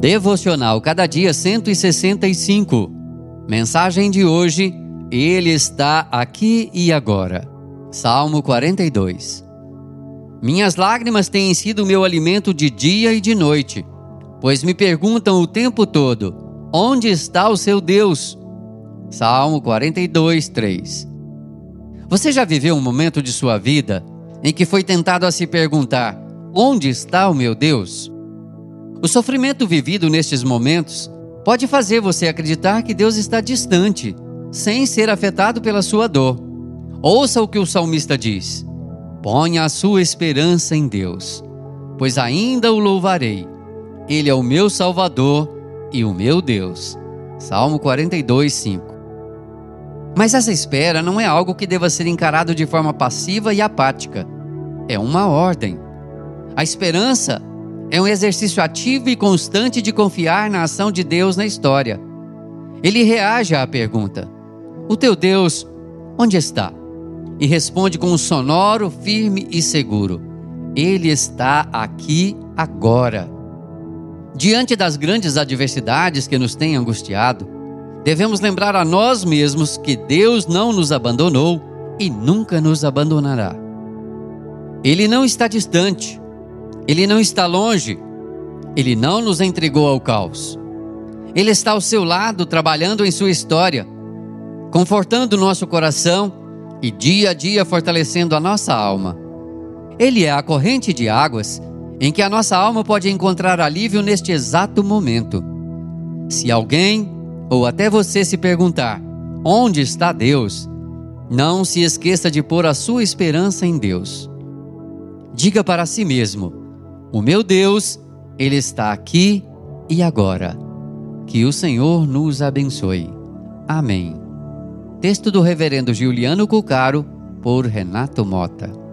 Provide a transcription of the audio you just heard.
Devocional Cada Dia 165. Mensagem de hoje: Ele está aqui e agora. Salmo 42. Minhas lágrimas têm sido meu alimento de dia e de noite, pois me perguntam o tempo todo: Onde está o seu Deus? Salmo 42, 3. Você já viveu um momento de sua vida em que foi tentado a se perguntar: Onde está o meu Deus? O sofrimento vivido nestes momentos pode fazer você acreditar que Deus está distante, sem ser afetado pela sua dor. Ouça o que o salmista diz: Ponha a sua esperança em Deus, pois ainda o louvarei. Ele é o meu Salvador e o meu Deus. Salmo 42, 5. Mas essa espera não é algo que deva ser encarado de forma passiva e apática. É uma ordem. A esperança é um exercício ativo e constante de confiar na ação de Deus na história. Ele reage à pergunta: O teu Deus, onde está? E responde com um sonoro, firme e seguro: Ele está aqui agora. Diante das grandes adversidades que nos têm angustiado, devemos lembrar a nós mesmos que Deus não nos abandonou e nunca nos abandonará. Ele não está distante, ele não está longe. Ele não nos entregou ao caos. Ele está ao seu lado, trabalhando em sua história, confortando nosso coração e dia a dia fortalecendo a nossa alma. Ele é a corrente de águas em que a nossa alma pode encontrar alívio neste exato momento. Se alguém, ou até você, se perguntar: onde está Deus? Não se esqueça de pôr a sua esperança em Deus. Diga para si mesmo: o meu Deus, Ele está aqui e agora. Que o Senhor nos abençoe. Amém. Texto do Reverendo Juliano Cucaro, por Renato Mota.